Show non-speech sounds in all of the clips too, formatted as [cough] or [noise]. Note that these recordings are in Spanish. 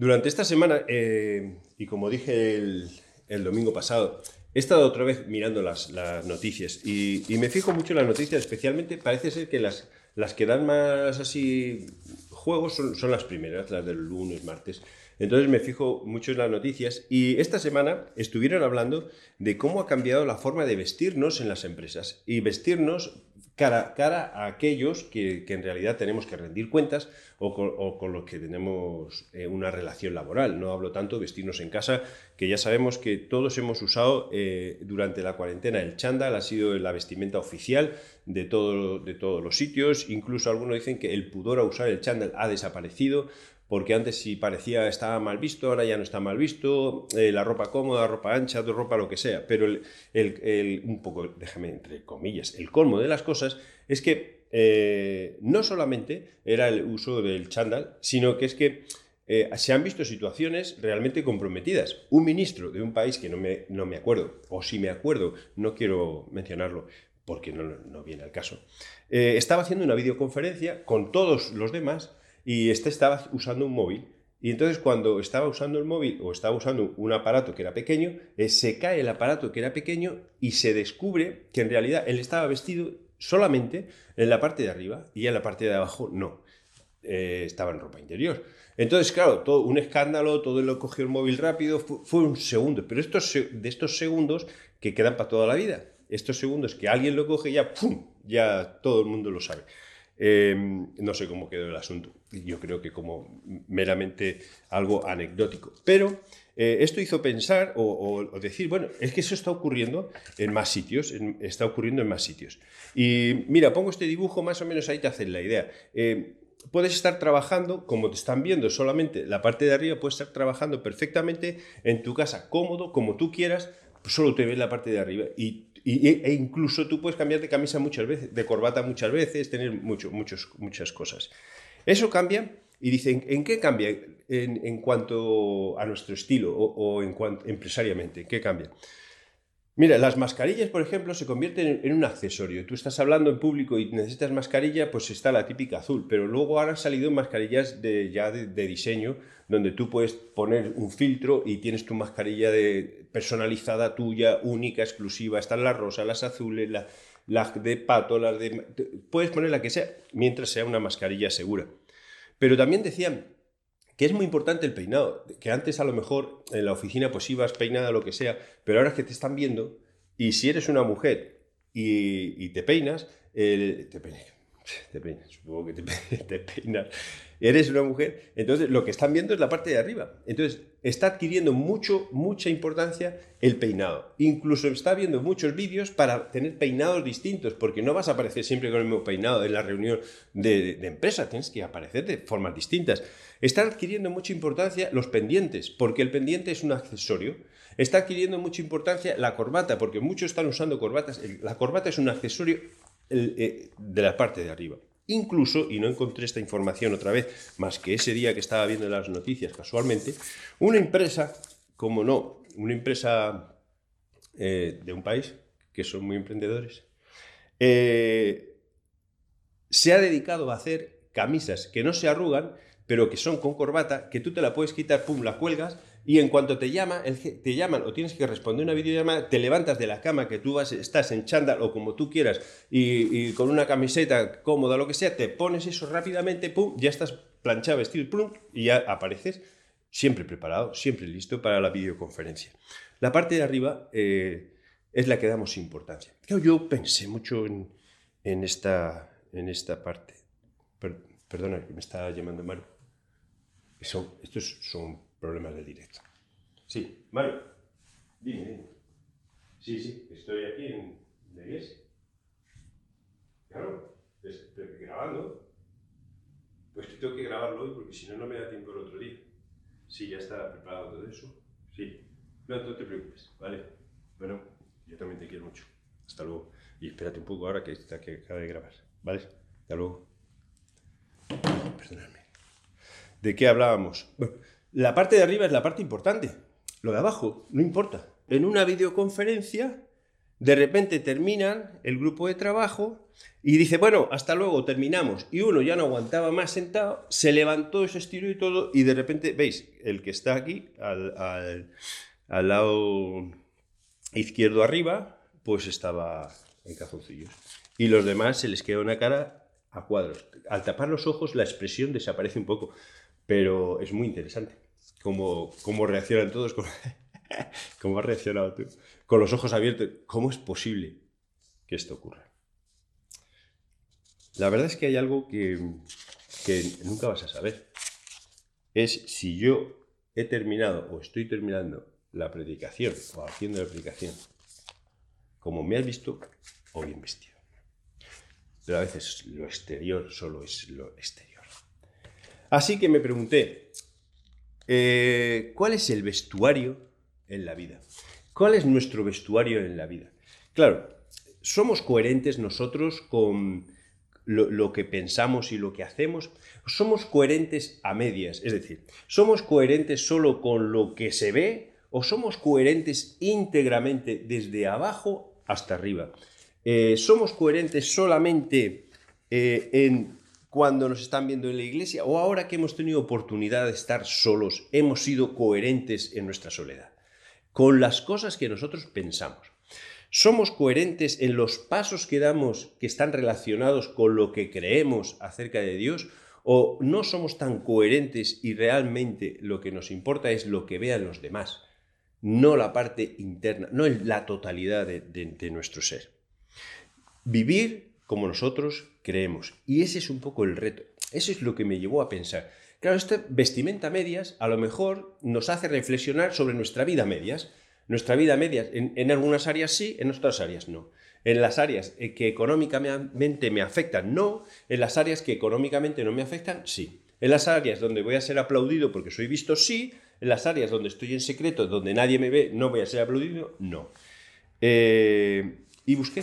Durante esta semana, eh, y como dije el, domingo pasado, he estado otra vez mirando las, noticias y, me fijo mucho en las noticias, especialmente parece ser que las, las que dan más así juegos son, son las primeras, las del lunes, martes. Entonces me fijo mucho en las noticias y esta semana estuvieron hablando de cómo ha cambiado la forma de vestirnos en las empresas y vestirnos cara, cara a aquellos que, en realidad tenemos que rendir cuentas o con, los que tenemos eh, una relación laboral. No hablo tanto de vestirnos en casa, que ya sabemos que todos hemos usado eh, durante la cuarentena el chándal, ha sido la vestimenta oficial de, todo, de todos los sitios. Incluso algunos dicen que el pudor a usar el chándal ha desaparecido porque antes si parecía estaba mal visto, ahora ya no está mal visto, eh, la ropa cómoda, ropa ancha, ropa lo que sea, pero el, un poco, déjame entre comillas, el colmo de las cosas es que eh, no solamente era el uso del chándal, sino que es que eh, se han visto situaciones realmente comprometidas. Un ministro de un país que no me, no me acuerdo, o si me acuerdo, no quiero mencionarlo, porque no, no viene al caso, estaba haciendo una videoconferencia con todos los demás y este estaba usando un móvil. Y entonces cuando estaba usando el móvil o estaba usando un aparato que era pequeño, eh, se cae el aparato que era pequeño y se descubre que en realidad él estaba vestido solamente en la parte de arriba y en la parte de abajo no. Eh, estaba en ropa interior. Entonces, claro, todo un escándalo, todo lo cogió el móvil rápido, fue, un segundo, pero estos, de estos segundos que quedan para toda la vida, estos segundos que alguien lo coge ya, ¡pum!, ya todo el mundo lo sabe. Em, no sé cómo quedó el asunto. Yo creo que como meramente algo anecdótico. Pero eh, esto hizo pensar o, decir, bueno, es que eso está ocurriendo en más sitios, está ocurriendo en más sitios. Y mira, pongo este dibujo, más o menos ahí te hacen la idea. Eh, puedes estar trabajando, como te están viendo solamente la parte de arriba, puedes estar trabajando perfectamente en tu casa, cómodo, como tú quieras, solo te ves la parte de arriba. Y e incluso tú puedes cambiar de camisa muchas veces, de corbata muchas veces, tener mucho, muchos, muchas cosas. Eso cambia y dicen, ¿en qué cambia en, cuanto a nuestro estilo o, en cuanto empresariamente? ¿Qué cambia? Mira, las mascarillas, por ejemplo, se convierten en, un accesorio. Tú estás hablando en público y necesitas mascarilla, pues está la típica azul, pero luego han salido mascarillas de, ya de, diseño, donde tú puedes poner un filtro y tienes tu mascarilla personalizada tuya, única, exclusiva. Están las rosas, las azules, las de pato, las de... Puedes poner la que sea, mientras sea una mascarilla segura. Pero también decían que es muy importante el peinado, que antes a lo mejor en la oficina pues ibas peinada lo que sea, pero ahora es que te están viendo y si eres una mujer y, te peinas, te, peinas, [laughs] te peinas, supongo que [laughs] te, peinas, eres una mujer, entonces lo que están viendo es la parte de arriba. Entonces está adquiriendo mucho, mucha importancia el peinado. Incluso está viendo muchos vídeos para tener peinados distintos, porque no vas a aparecer siempre con el mismo peinado en la reunión de, de empresa, tienes que aparecer de formas distintas. Están adquiriendo mucha importancia los pendientes, porque el pendiente es un accesorio. Está adquiriendo mucha importancia la corbata, porque muchos están usando corbatas. La corbata es un accesorio eh, de la parte de arriba. Incluso, y no encontré esta información otra vez, más que ese día que estaba viendo las noticias casualmente, una empresa, como no, una empresa eh, de un país, que son muy emprendedores, eh, se ha dedicado a hacer camisas que no se arrugan pero que son con corbata, que tú te la puedes quitar, pum, la cuelgas y en cuanto te llama, te llaman o tienes que responder una videollamada, te levantas de la cama que tú vas, estás en chándal o como tú quieras y, con una camiseta cómoda, lo que sea, te pones eso rápidamente, pum, ya estás planchado, vestido, pum, y ya apareces siempre preparado, siempre listo para la videoconferencia. La parte de arriba eh, es la que damos importancia. yo pensé mucho en, esta, en esta parte. perdona, que me está llamando Mario estos son problemas de directo. Sí, Mario, dime, dime. Sí, sí, estoy aquí en la. Claro, estoy grabando. Pues tengo que grabarlo hoy porque si no, no me da tiempo el otro día. Sí, ya está preparado todo eso. Sí. No, no te preocupes, ¿vale? Bueno, yo también te quiero mucho. Hasta luego. Y espérate un poco ahora que, que acaba de grabar. ¿Vale? Hasta luego. Perdóname. ¿De qué hablábamos? La parte de arriba es la parte importante. Lo de abajo no importa. En una videoconferencia, de repente terminan el grupo de trabajo Y dice, bueno, hasta luego, terminamos. Y uno ya no aguantaba más sentado, se levantó, se estiró y todo, y de repente, veis, el que está aquí, al, al, lado izquierdo arriba, pues estaba en calzoncillos. Y los demás se les queda una cara a cuadros. Al tapar los ojos, la expresión desaparece un poco, pero es muy interesante cómo, cómo reaccionan todos, cómo, [laughs] cómo has reaccionado tú, con los ojos abiertos. ¿Cómo es posible que esto ocurra? La verdad es que hay algo que, nunca vas a saber. Es si yo he terminado o estoy terminando la predicación o haciendo la predicación como me has visto o bien vestido. Pero a veces lo exterior solo es lo exterior. Así que me pregunté, eh, ¿cuál es el vestuario en la vida? ¿Cuál es nuestro vestuario en la vida? Claro, somos coherentes nosotros con lo, que pensamos y lo que hacemos, somos coherentes a medias. Es decir, ¿somos coherentes solo con lo que se ve o somos coherentes íntegramente desde abajo hasta arriba? Eh, ¿Somos coherentes solamente eh, en cuando nos están viendo en la iglesia o ahora que hemos tenido oportunidad de estar solos, hemos sido coherentes en nuestra soledad? Con las cosas que nosotros pensamos. ¿Somos coherentes en los pasos que damos que están relacionados con lo que creemos acerca de Dios? ¿O no somos tan coherentes y realmente lo que nos importa es lo que vean los demás? No la parte interna, no la totalidad de, nuestro ser. Vivir como nosotros creemos. Y ese es un poco el reto. Eso es lo que me llevó a pensar. Claro, esta vestimenta medias a lo mejor nos hace reflexionar sobre nuestra vida medias nuestra vida media. En, algunas áreas sí, en otras áreas no. En las áreas eh, que económicamente me afectan, no. En las áreas que económicamente no me afectan, sí. En las áreas donde voy a ser aplaudido porque soy visto, sí. En las áreas donde estoy en secreto, donde nadie me ve, no voy a ser aplaudido, no. Eh, y busqué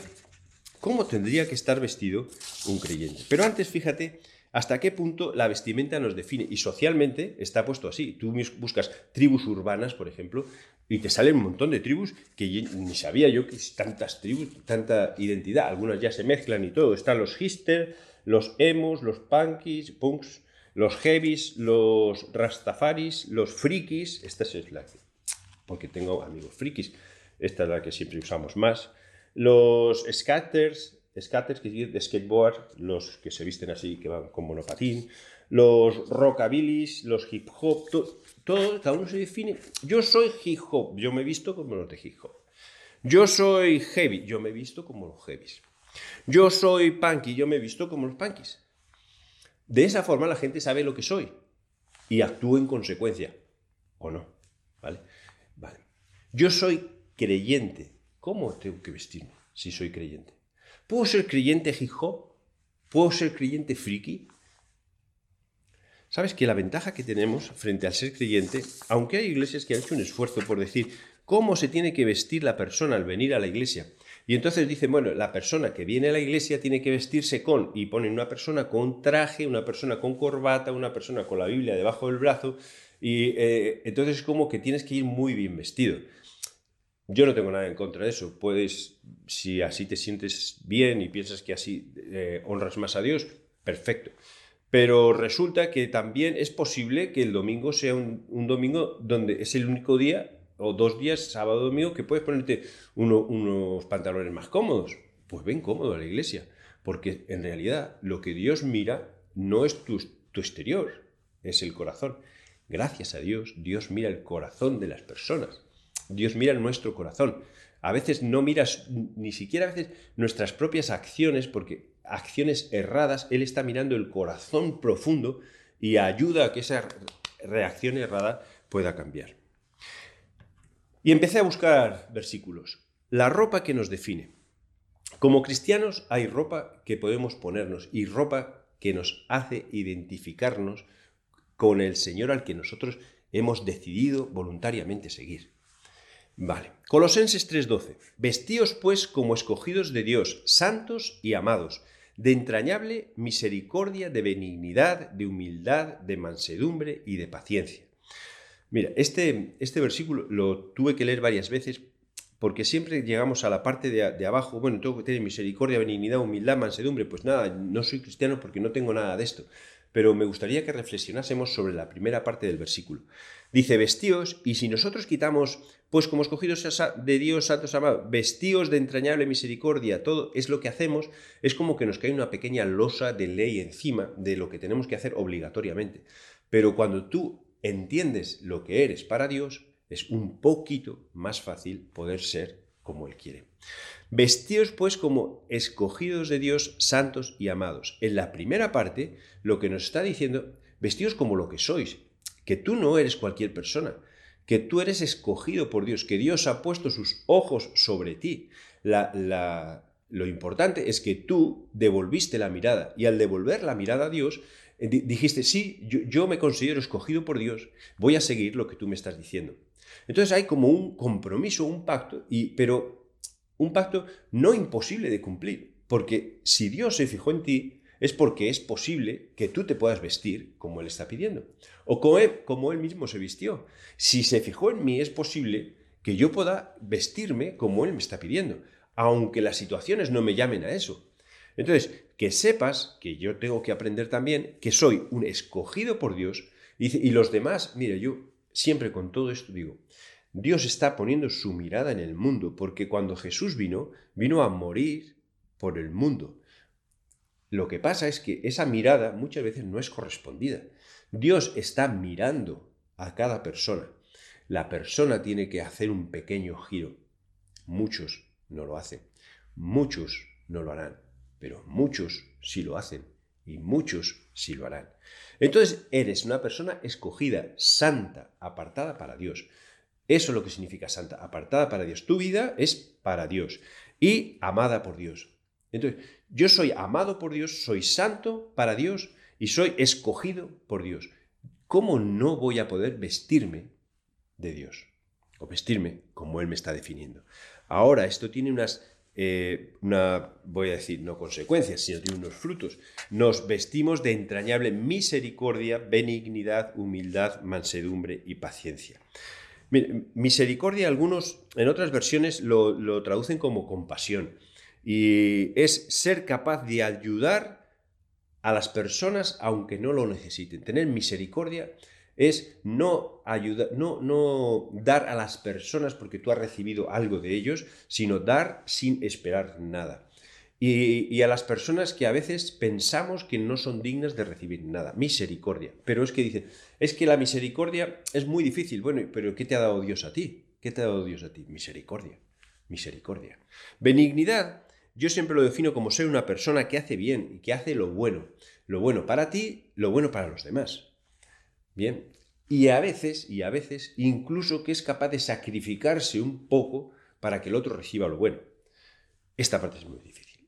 cómo tendría que estar vestido un creyente. Pero antes, fíjate hasta qué punto la vestimenta nos define. Y socialmente está puesto así. Tú buscas tribus urbanas, por ejemplo, y te salen un montón de tribus que ni sabía yo que tantas tribus, tanta identidad. Algunas ya se mezclan y todo. Están los hister, los emos, los punkies, punks, los heavies, los rastafaris, los frikis. Esta es la que, porque tengo amigos frikis. Esta es la que siempre usamos más. Los scatters, scatters que de skateboard, los que se visten así, que van con monopatín. Los rockabilis, los hip hop, todo, cada uno se define. Yo soy hip hop, yo me he visto como los de hip hop. Yo soy heavy, yo me he visto como los heavies. Yo soy punky, yo me he visto como los punkies. De esa forma la gente sabe lo que soy y actúa en consecuencia. ¿O no? ¿Vale? Vale. Yo soy creyente. ¿Cómo tengo que vestirme si soy creyente? ¿Puedo ser creyente hip? ¿Puedo ser creyente friki? Sabes que la ventaja que tenemos frente al ser creyente, aunque hay iglesias que han hecho un esfuerzo por decir cómo se tiene que vestir la persona al venir a la iglesia, y entonces dicen, bueno, la persona que viene a la iglesia tiene que vestirse con, y ponen una persona con traje, una persona con corbata, una persona con la Biblia debajo del brazo, y eh, entonces es como que tienes que ir muy bien vestido. Yo no tengo nada en contra de eso. Puedes, si así te sientes bien y piensas que así eh, honras más a Dios, perfecto. Pero resulta que también es posible que el domingo sea un, domingo donde es el único día o dos días, sábado domingo, que puedes ponerte unos pantalones más cómodos. Pues ven cómodo a la iglesia, porque en realidad lo que Dios mira no es tu, tu exterior, es el corazón. Gracias a Dios, Dios mira el corazón de las personas. Dios mira nuestro corazón. A veces no miras ni siquiera a veces nuestras propias acciones, porque acciones erradas, Él está mirando el corazón profundo y ayuda a que esa reacción errada pueda cambiar. Y empecé a buscar versículos. La ropa que nos define. Como cristianos hay ropa que podemos ponernos y ropa que nos hace identificarnos con el Señor al que nosotros hemos decidido voluntariamente seguir. Vale. Colosenses 3:12. Vestíos pues como escogidos de Dios, santos y amados, de entrañable misericordia, de benignidad, de humildad, de mansedumbre y de paciencia. Mira, este, este versículo lo tuve que leer varias veces porque siempre llegamos a la parte de, abajo, bueno, tengo que tener misericordia, benignidad, humildad, mansedumbre, pues nada, no soy cristiano porque no tengo nada de esto. Pero me gustaría que reflexionásemos sobre la primera parte del versículo. Dice, vestíos, y si nosotros quitamos, pues como escogidos de Dios, santos amados, vestíos de entrañable misericordia, todo es lo que hacemos, es como que nos cae una pequeña losa de ley encima de lo que tenemos que hacer obligatoriamente. Pero cuando tú entiendes lo que eres para Dios, es un poquito más fácil poder ser como Él quiere. Vestíos pues como escogidos de Dios, santos y amados. En la primera parte, lo que nos está diciendo, vestíos como lo que sois, que tú no eres cualquier persona, que tú eres escogido por Dios, que Dios ha puesto sus ojos sobre ti. lo importante es que tú devolviste la mirada y al devolver la mirada a Dios, eh, dijiste, sí, yo, me considero escogido por Dios, voy a seguir lo que tú me estás diciendo. Entonces hay como un compromiso, un pacto, y, pero un pacto no imposible de cumplir, porque si Dios se fijó en ti, es porque es posible que tú te puedas vestir como Él está pidiendo, o como él, como él mismo se vistió. Si se fijó en mí, es posible que yo pueda vestirme como Él me está pidiendo, aunque las situaciones no me llamen a eso. Entonces, que sepas que yo tengo que aprender también que soy un escogido por Dios y, los demás, mire, yo siempre con todo esto digo, Dios está poniendo su mirada en el mundo, porque cuando Jesús vino, vino a morir por el mundo. Lo que pasa es que esa mirada muchas veces no es correspondida. Dios está mirando a cada persona. La persona tiene que hacer un pequeño giro. Muchos no lo hacen. Muchos no lo harán pero muchos sí lo hacen y muchos sí lo harán. Entonces eres una persona escogida, santa, apartada para Dios. Eso es lo que significa santa, apartada para Dios. Tu vida es para Dios y amada por Dios. Entonces, yo soy amado por Dios, soy santo para Dios y soy escogido por Dios. ¿Cómo no voy a poder vestirme de Dios? O vestirme como Él me está definiendo. Ahora, esto tiene unas eh, una, voy a decir, no consecuencias, sino tiene unos frutos. Nos vestimos de entrañable misericordia, benignidad, humildad, mansedumbre y paciencia. Misericordia, algunos en otras versiones lo, traducen como compasión. Y es ser capaz de ayudar a las personas aunque no lo necesiten. Tener misericordia es no ayudar, no, no dar a las personas porque tú has recibido algo de ellos, sino dar sin esperar nada. Y, a las personas que a veces pensamos que no son dignas de recibir nada. Misericordia. Pero es que dicen, es que la misericordia es muy difícil. Bueno, pero ¿qué te ha dado Dios a ti? ¿Qué te ha dado Dios a ti? Misericordia. Misericordia. Benignidad, yo siempre lo defino como ser una persona que hace bien y que hace lo bueno. Lo bueno para ti, lo bueno para los demás. Bien, y a veces, y a veces, incluso que es capaz de sacrificarse un poco para que el otro reciba lo bueno. Esta parte es muy.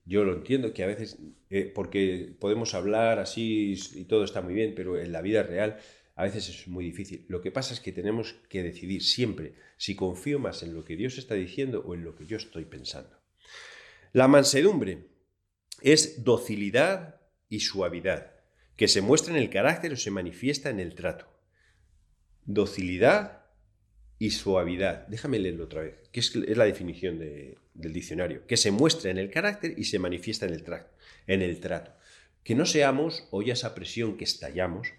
Yo lo entiendo que a veces, eh, porque podemos hablar así y todo está muy bien, pero en la vida real a veces es muy difícil. Lo que pasa es que tenemos que decidir siempre si confío más en lo que Dios está diciendo o en lo que yo estoy pensando. La mansedumbre es docilidad y suavidad que se muestra en el carácter o se manifiesta en el trato. Docilidad y suavidad. Déjame leerlo otra vez, que es, la definición del diccionario. Que se muestra en el carácter y se manifiesta en el, trato, en el trato. Que no seamos ollas a presión que estallamos,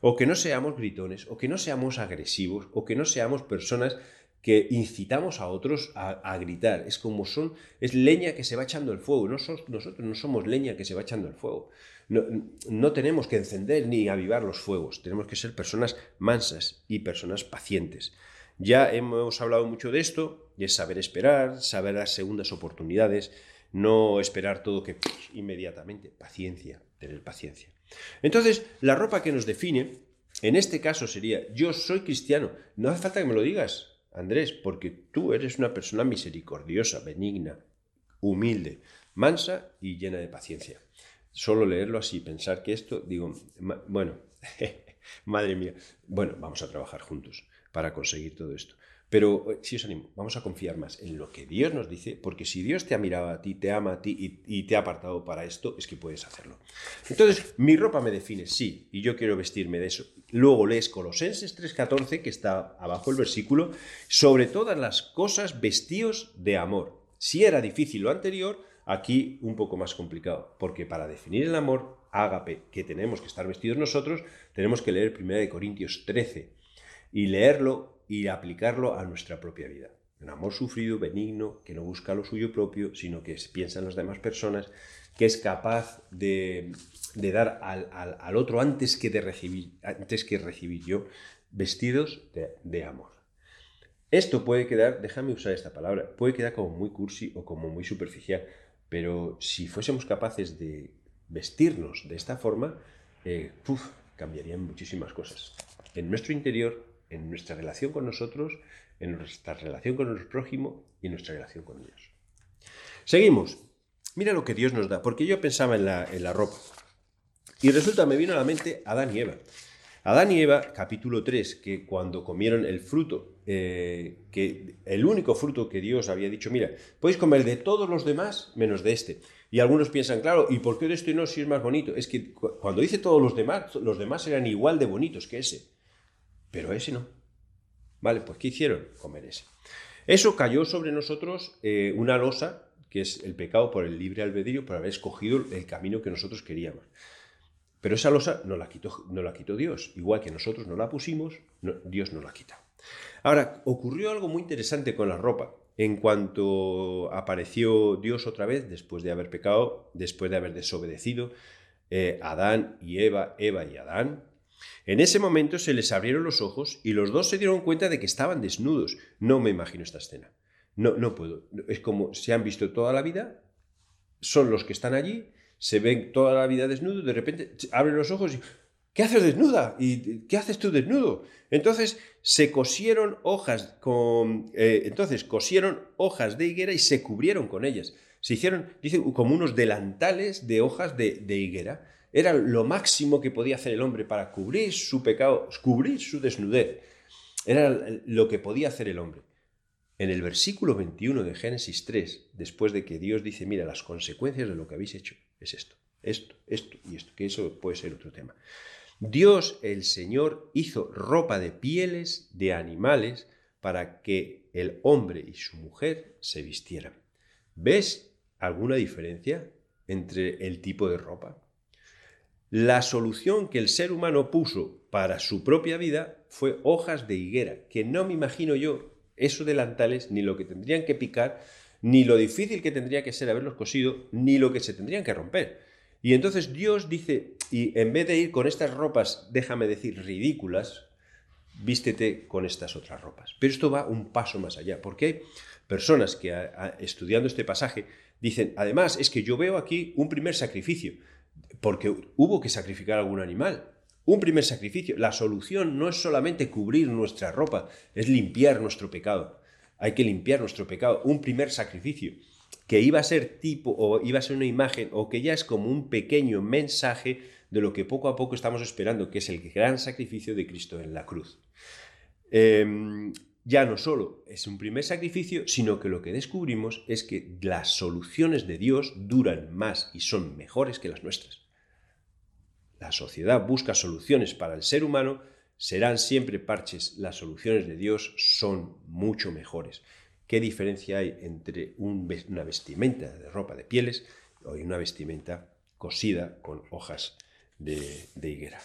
o que no seamos gritones, o que no seamos agresivos, o que no seamos personas que incitamos a otros a, gritar. Es como son, es leña que se va echando el fuego. No nosotros no somos leña que se va echando el fuego. No, tenemos que encender ni avivar los fuegos, tenemos que ser personas mansas y personas pacientes. Ya hemos hablado mucho de esto, es saber esperar, saber dar segundas oportunidades, no esperar todo que inmediatamente, paciencia, tener paciencia. Entonces, la ropa que nos define, en este caso sería, yo soy cristiano, no hace falta que me lo digas, Andrés, porque tú eres una persona misericordiosa, benigna, humilde, mansa y llena de paciencia. Solo leerlo así, pensar que esto, digo, bueno, [laughs] madre mía, bueno, vamos a trabajar juntos para conseguir todo esto. Pero eh, si os animo, vamos a confiar más en lo que Dios nos dice, porque si Dios te ha mirado a ti, te ama a ti y, te ha apartado para esto, es que puedes hacerlo. Entonces, mi ropa me define, sí, y yo quiero vestirme de eso. Luego lees Colosenses 3:14, que está abajo el versículo, sobre todas las cosas vestíos de amor. Si era difícil lo anterior, aquí un poco más complicado, porque para definir el amor ágape que tenemos que estar vestidos nosotros, tenemos que leer 1 Corintios 13 y leerlo y aplicarlo a nuestra propia vida. Un amor sufrido, benigno, que no busca lo suyo propio, sino que piensa en las demás personas, que es capaz de, dar al, otro antes que, de recibir, antes que recibir yo, vestidos de, amor. Esto puede quedar, déjame usar esta palabra, puede quedar como muy cursi o como muy superficial, pero si fuésemos capaces de vestirnos de esta forma, eh, cambiarían muchísimas cosas. En nuestro interior en nuestra relación con nosotros, en nuestra relación con nuestro prójimo y en nuestra relación con Dios. Seguimos. Mira lo que Dios nos da, porque yo pensaba en la, en la ropa. Y resulta, me vino a la mente Adán y Eva. Adán y Eva, capítulo 3, que cuando comieron el fruto, eh, que el único fruto que Dios había dicho, mira, podéis comer de todos los demás menos de este. Y algunos piensan, claro, ¿y por qué de este no si es más bonito? Es que cuando dice todos los demás, los demás eran igual de bonitos que ese pero ese no. Vale, pues ¿qué hicieron? Comer ese. Eso cayó sobre nosotros eh, una losa, que es el pecado por el libre albedrío, por haber escogido el camino que nosotros queríamos. Pero esa losa no la quitó, no la quitó Dios. Igual que nosotros no la pusimos, Dios no la quita. Ahora, ocurrió algo muy interesante con la ropa. En cuanto apareció Dios otra vez, después de haber pecado, después de haber desobedecido, eh, Adán y Eva, Eva y Adán, en ese momento se les abrieron los ojos y los dos se dieron cuenta de que estaban desnudos. No me imagino esta escena. No, no puedo. Es como se han visto toda la vida, son los que están allí, se ven toda la vida desnudos, de repente abren los ojos y ¿qué haces desnuda? ¿Y qué haces tú desnudo? Entonces se cosieron hojas con, eh, entonces cosieron hojas de higuera y se cubrieron con ellas. Se hicieron, dice, como unos delantales de hojas de higuera. Era lo máximo que podía hacer el hombre para cubrir su pecado, cubrir su desnudez. Era lo que podía hacer el hombre. En el versículo 21 de Génesis 3, después de que Dios dice, mira, las consecuencias de lo que habéis hecho es esto, esto, esto y esto, que eso puede ser otro tema. Dios el Señor hizo ropa de pieles de animales para que el hombre y su mujer se vistieran. ¿Ves alguna diferencia entre el tipo de ropa? La solución que el ser humano puso para su propia vida fue hojas de higuera, que no me imagino yo esos delantales, ni lo que tendrían que picar, ni lo difícil que tendría que ser haberlos cosido, ni lo que se tendrían que romper. Y entonces Dios dice, y en vez de ir con estas ropas, déjame decir, ridículas, vístete con estas otras ropas. Pero esto va un paso más allá, porque hay personas que estudiando este pasaje dicen, además es que yo veo aquí un primer sacrificio porque hubo que sacrificar algún animal. Un primer sacrificio. La solución no es solamente cubrir nuestra ropa, es limpiar nuestro pecado. Hay que limpiar nuestro pecado. Un primer sacrificio que iba a ser tipo o iba a ser una imagen o que ya es como un pequeño mensaje de lo que poco a poco estamos esperando, que es el gran sacrificio de Cristo en la cruz. Em, ya no solo es un primer sacrificio, sino que lo que descubrimos es que las soluciones de Dios duran más y son mejores que las nuestras. La sociedad busca soluciones para el ser humano, serán siempre parches, las soluciones de Dios son mucho mejores. ¿Qué diferencia hay entre una vestimenta de ropa de pieles y una vestimenta cosida con hojas de, higuera?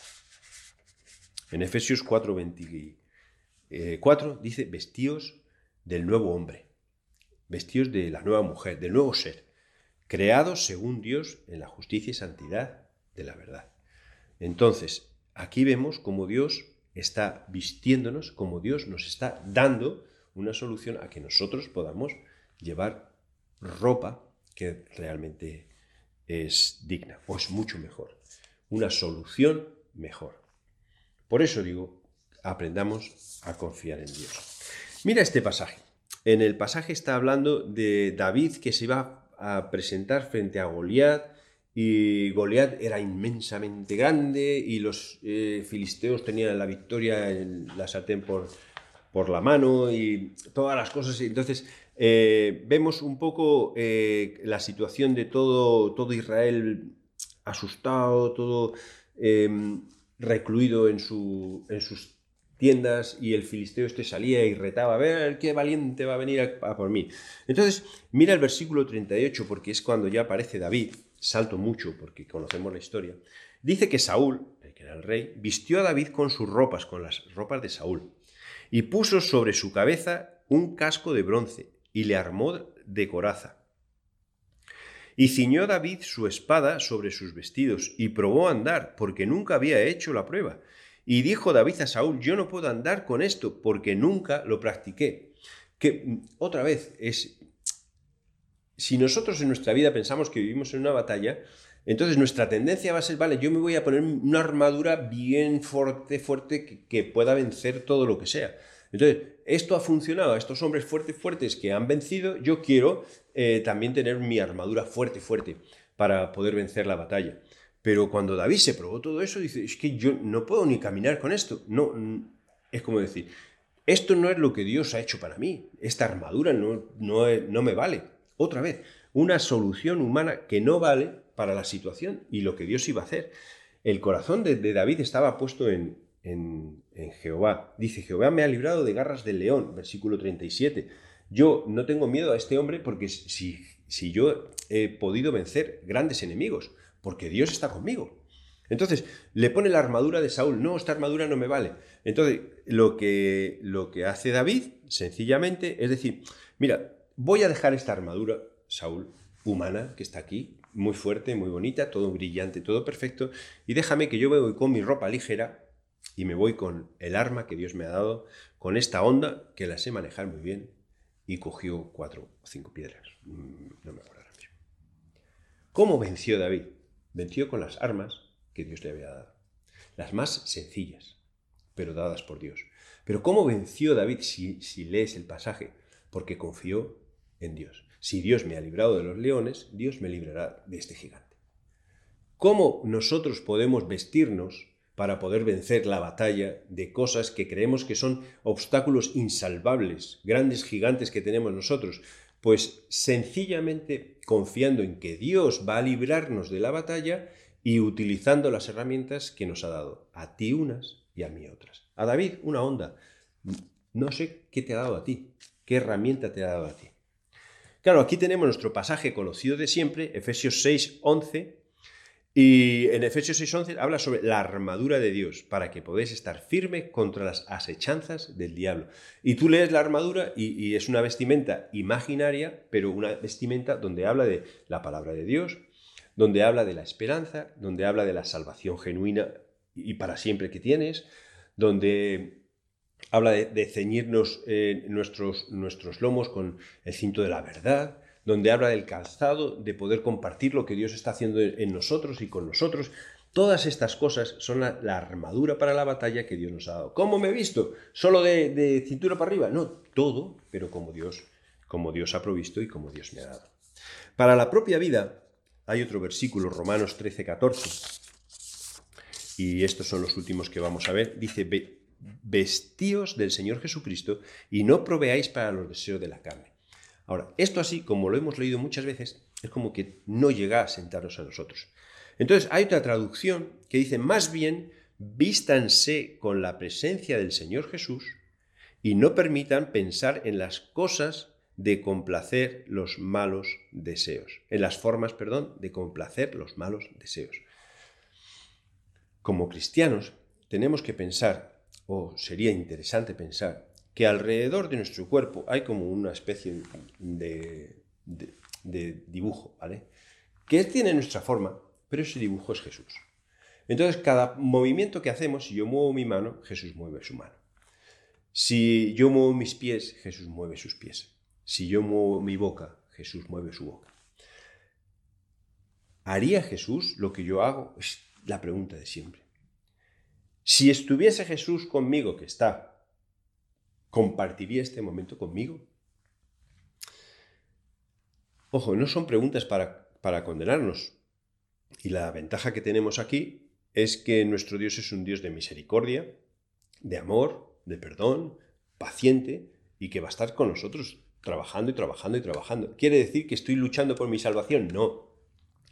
En Efesios 4, 4 eh, dice vestíos del nuevo hombre, vestíos de la nueva mujer, del nuevo ser, creados según Dios en la justicia y santidad de la verdad. Entonces, aquí vemos cómo Dios está vistiéndonos, cómo Dios nos está dando una solución a que nosotros podamos llevar ropa que realmente es digna o es mucho mejor. Una solución mejor. Por eso digo, aprendamos a confiar en Dios. Mira este pasaje. En el pasaje está hablando de David que se iba a presentar frente a Goliat y Goliat era inmensamente grande y los eh, filisteos tenían la victoria en la sartén por, por la mano y todas las cosas. Entonces, eh, vemos un poco eh, la situación de todo, todo Israel asustado, todo em, recluido en, su, en sus y el filisteo este salía y retaba, a ver qué valiente va a venir a, por mí. Entonces, mira el versículo 38 porque es cuando ya aparece David, salto mucho porque conocemos la historia, dice que Saúl, el que era el rey, vistió a David con sus ropas, con las ropas de Saúl, y puso sobre su cabeza un casco de bronce y le armó de coraza. Y ciñó David su espada sobre sus vestidos y probó a andar, porque nunca había hecho la prueba. Y dijo David a Saúl, yo no puedo andar con esto, porque nunca lo practiqué. Que mm, otra vez es, si nosotros en nuestra vida pensamos que vivimos en una batalla, entonces nuestra tendencia va a ser, vale, yo me voy a poner una armadura bien fuerte, fuerte, que pueda vencer todo lo que sea. Entonces, esto ha funcionado estos hombres fuertes, fuertes que han vencido, yo quiero eh, también tener mi armadura fuerte, fuerte para poder vencer la batalla. Pero cuando David se probó todo eso, dice, es que yo no puedo ni caminar con esto. No, es como decir, esto no es lo que Dios ha hecho para mí. Esta armadura no, no, no me vale. Otra vez, una solución humana que no vale para la situación y lo que Dios iba a hacer. El corazón de David estaba puesto en, en, Jehová. Dice, Jehová me ha librado de garras del león, versículo 37. Yo no tengo miedo a este hombre porque si, si yo he podido vencer grandes enemigos, porque Dios está conmigo. Entonces, le pone la armadura de Saúl. No, esta armadura no me vale. Entonces, lo que, lo que hace David, sencillamente, es decir, mira, voy a dejar esta armadura, Saúl, humana, que está aquí, muy fuerte, muy bonita, todo brillante, todo perfecto, y déjame que yo voy con mi ropa ligera, y me voy con el arma que Dios me ha dado, con esta onda que la sé manejar muy bien y cogió cuatro o cinco piedras. Mm, no me acuerdo ahora. ¿Cómo venció David? Venció con las armas que Dios le había dado. Las más sencillas, pero dadas por Dios. Pero ¿cómo venció David si, lees el pasaje? Porque confió en Dios. Si Dios me ha librado de los leones, Dios me librará de este gigante. ¿Cómo nosotros podemos vestirnos para poder vencer la batalla de cosas que creemos que son obstáculos insalvables, grandes gigantes que tenemos nosotros, pues sencillamente confiando en que Dios va a librarnos de la batalla y utilizando las herramientas que nos ha dado, a ti unas y a mí otras. A David una onda. No sé qué te ha dado a ti, qué herramienta te ha dado a ti. Claro, aquí tenemos nuestro pasaje conocido de siempre, Efesios 6, 11, y en Efesios 6:11 habla sobre la armadura de Dios, para que podáis estar firme contra las asechanzas del diablo. Y tú lees la armadura y, es una vestimenta imaginaria, pero una vestimenta donde habla de la palabra de Dios, donde habla de la esperanza, donde habla de la salvación genuina y para siempre que tienes, donde habla de, ceñirnos eh, nuestros, nuestros lomos con el cinto de la verdad, donde habla del calzado, de poder compartir lo que Dios está haciendo en nosotros y con nosotros. Todas estas cosas son la, armadura para la batalla que Dios nos ha dado. ¿Cómo me he visto? ¿Solo de, cintura para arriba? No, todo, pero como Dios, como Dios ha provisto y como Dios me ha dado. Para la propia vida hay otro versículo, Romanos 13, 14. Y estos son los últimos que vamos a ver. Dice, vestíos del Señor Jesucristo y no proveáis para los deseos de la carne. Ahora, esto así, como lo hemos leído muchas veces, es como que no llega a sentarnos a nosotros. Entonces, hay otra traducción que dice, más bien, vístanse con la presencia del Señor Jesús y no permitan pensar en las cosas de complacer los malos deseos, en las formas, perdón, de complacer los malos deseos. Como cristianos, tenemos que pensar, o sería interesante pensar, que alrededor de nuestro cuerpo hay como una especie de, dibujo, ¿vale? Que tiene nuestra forma, pero ese dibujo es Jesús. Entonces, cada movimiento que hacemos, si yo muevo mi mano, Jesús mueve su mano. Si yo muevo mis pies, Jesús mueve sus pies. Si yo muevo mi boca, Jesús mueve su boca. ¿Haría Jesús lo que yo hago? Es la pregunta de siempre. Si estuviese Jesús conmigo, que está, ¿Compartiría este momento conmigo? Ojo, no son preguntas para, para condenarnos. Y la ventaja que tenemos aquí es que nuestro Dios es un Dios de misericordia, de amor, de perdón, paciente y que va a estar con nosotros trabajando y trabajando y trabajando. ¿Quiere decir que estoy luchando por mi salvación? No.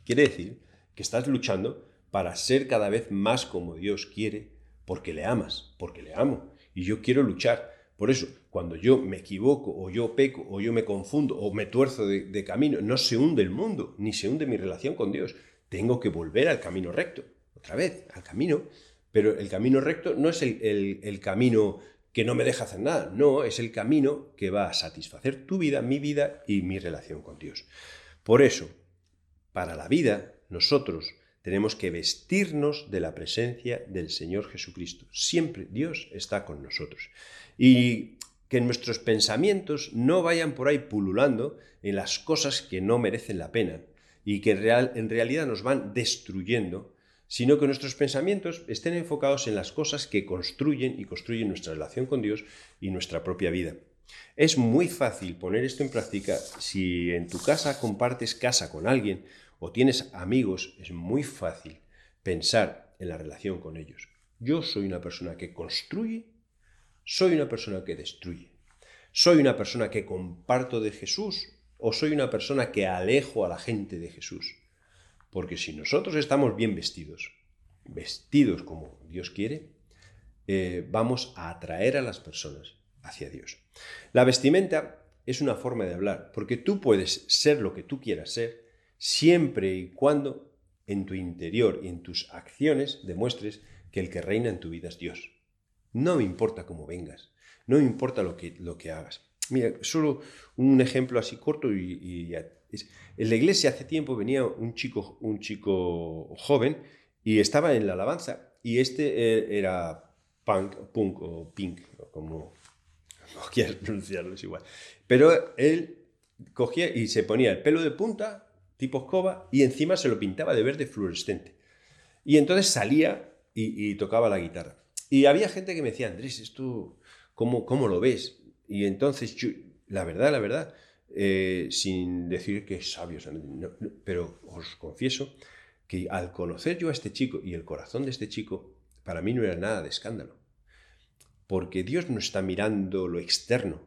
Quiere decir que estás luchando para ser cada vez más como Dios quiere, porque le amas, porque le amo. Y yo quiero luchar. Por eso, cuando yo me equivoco, o yo peco, o yo me confundo, o me tuerzo de, camino, no se hunde el mundo, ni se hunde mi relación con Dios. Tengo que volver al camino recto, otra vez, al camino. Pero el camino recto no es el, el camino que no me deja hacer nada, no, es el camino que va a satisfacer tu vida, mi vida y mi relación con Dios. Por eso, para la vida, nosotros tenemos que vestirnos de la presencia del Señor Jesucristo. Siempre Dios está con nosotros. Y que nuestros pensamientos no vayan por ahí pululando en las cosas que no merecen la pena y que en, realidad nos van destruyendo, sino que nuestros pensamientos estén enfocados en las cosas que construyen y construyen nuestra relación con Dios y nuestra propia vida. Es muy fácil poner esto en práctica si en tu casa compartes casa con alguien o tienes amigos, es muy fácil pensar en la relación con ellos. Yo soy una persona que construye, soy una persona que destruye. Soy una persona que comparto de Jesús o soy una persona que alejo a la gente de Jesús. Porque si nosotros estamos bien vestidos, vestidos como Dios quiere, eh, vamos a atraer a las personas hacia Dios. La vestimenta es una forma de hablar, porque tú puedes ser lo que tú quieras ser, siempre y cuando en tu interior y en tus acciones demuestres que el que reina en tu vida es Dios. No me importa cómo vengas, no me importa lo que, lo que hagas. Mira, solo un ejemplo así corto y, en la iglesia hace tiempo venía un chico, un chico joven y estaba en la alabanza y este eh, era punk, punk o pink, como no [laughs] quieras pronunciarlo, es igual. Pero él cogía y se ponía el pelo de punta tipo escoba, y encima se lo pintaba de verde fluorescente. Y entonces salía y, tocaba la guitarra. Y había gente que me decía, Andrés, ¿esto cómo, cómo lo ves? Y entonces, la verdad, la verdad, eh, sin decir que es sabio, pero os confieso que al conocer yo a este chico y el corazón de este chico, para mí no era nada de escándalo. Porque Dios no está mirando lo externo,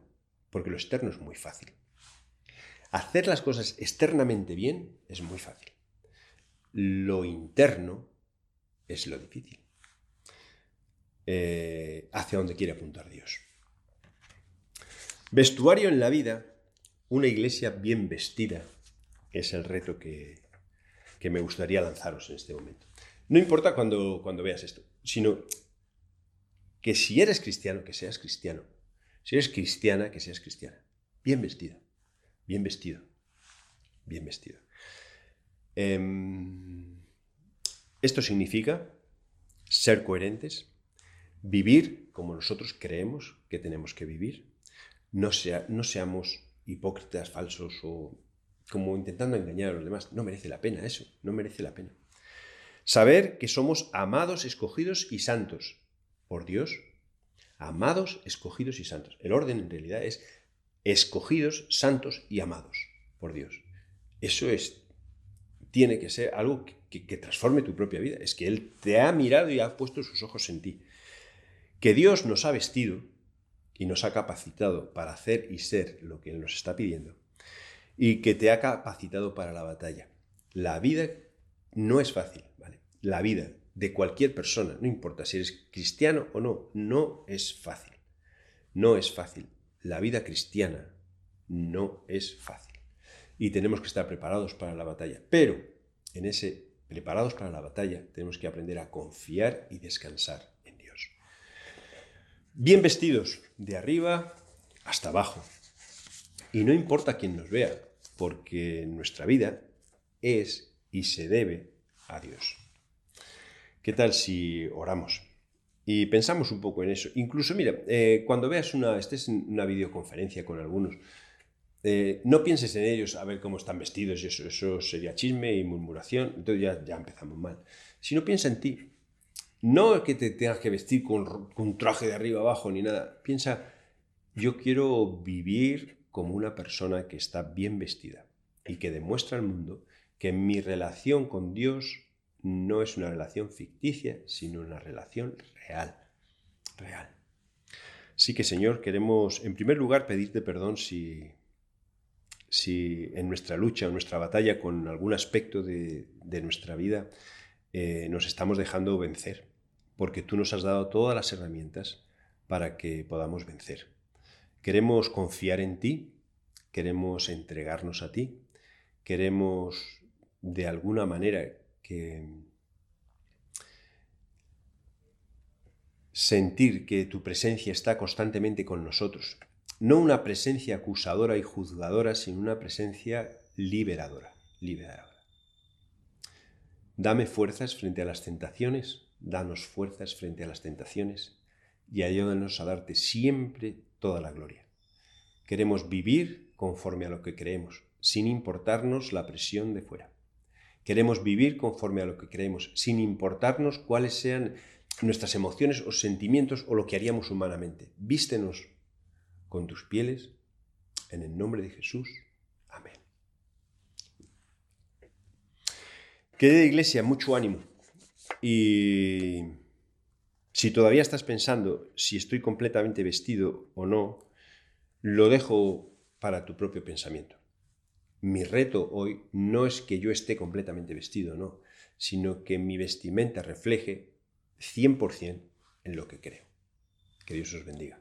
porque lo externo es muy fácil. Hacer las cosas externamente bien es muy fácil. Lo interno es lo difícil. Eh, hacia dónde quiere apuntar Dios. Vestuario en la vida, una iglesia bien vestida, es el reto que, me gustaría lanzaros en este momento. No importa cuando, cuando veas esto, sino que si eres cristiano, que seas cristiano. Si eres cristiana, que seas cristiana. Bien vestida bien vestido, bien vestido. Em, esto significa ser coherentes, vivir como nosotros creemos que tenemos que vivir, no, sea, no seamos hipócritas, falsos o como intentando engañar a los demás. No merece la pena eso, no merece la pena. Saber que somos amados, escogidos y santos por Dios. Amados, escogidos y santos. El orden en realidad es escogidos, santos y amados por Dios. Eso es, tiene que ser algo que, transforme tu propia vida. Es que Él te ha mirado y ha puesto sus ojos en ti. Que Dios nos ha vestido y nos ha capacitado para hacer y ser lo que Él nos está pidiendo. Y que te ha capacitado para la batalla. La vida no es fácil, ¿vale? La vida de cualquier persona, no importa si eres cristiano o no, no es fácil. No es fácil la vida cristiana no es fácil y tenemos que estar preparados para la batalla. Pero en ese preparados para la batalla tenemos que aprender a confiar y descansar en Dios. Bien vestidos de arriba hasta abajo. Y no importa quién nos vea, porque nuestra vida es y se debe a Dios. ¿Qué tal si oramos? Y pensamos un poco en eso. Incluso, mira, eh, cuando veas una, estés en una videoconferencia con algunos, eh, no pienses en ellos a ver cómo están vestidos y eso, eso sería chisme y murmuración, entonces ya, ya empezamos mal. Sino piensa en ti. No que te tengas que vestir con, con traje de arriba abajo ni nada. Piensa, yo quiero vivir como una persona que está bien vestida y que demuestra al mundo que mi relación con Dios no es una relación ficticia, sino una relación real. Real. Sí que, Señor, queremos, en primer lugar, pedirte perdón si, si en nuestra lucha, en nuestra batalla con algún aspecto de, nuestra vida eh, nos estamos dejando vencer, porque tú nos has dado todas las herramientas para que podamos vencer. Queremos confiar en ti, queremos entregarnos a ti, queremos de alguna manera que sentir que tu presencia está constantemente con nosotros. No una presencia acusadora y juzgadora, sino una presencia liberadora. liberadora. Dame fuerzas frente a las tentaciones, danos fuerzas frente a las tentaciones y ayúdanos a darte siempre toda la gloria. Queremos vivir conforme a lo que creemos, sin importarnos la presión de fuera. Queremos vivir conforme a lo que creemos, sin importarnos cuáles sean nuestras emociones o sentimientos o lo que haríamos humanamente. Vístenos con tus pieles, en el nombre de Jesús. Amén. Querida iglesia, mucho ánimo. Y si todavía estás pensando si estoy completamente vestido o no, lo dejo para tu propio pensamiento. Mi reto hoy no es que yo esté completamente vestido, no, sino que mi vestimenta refleje 100% en lo que creo. Que Dios os bendiga.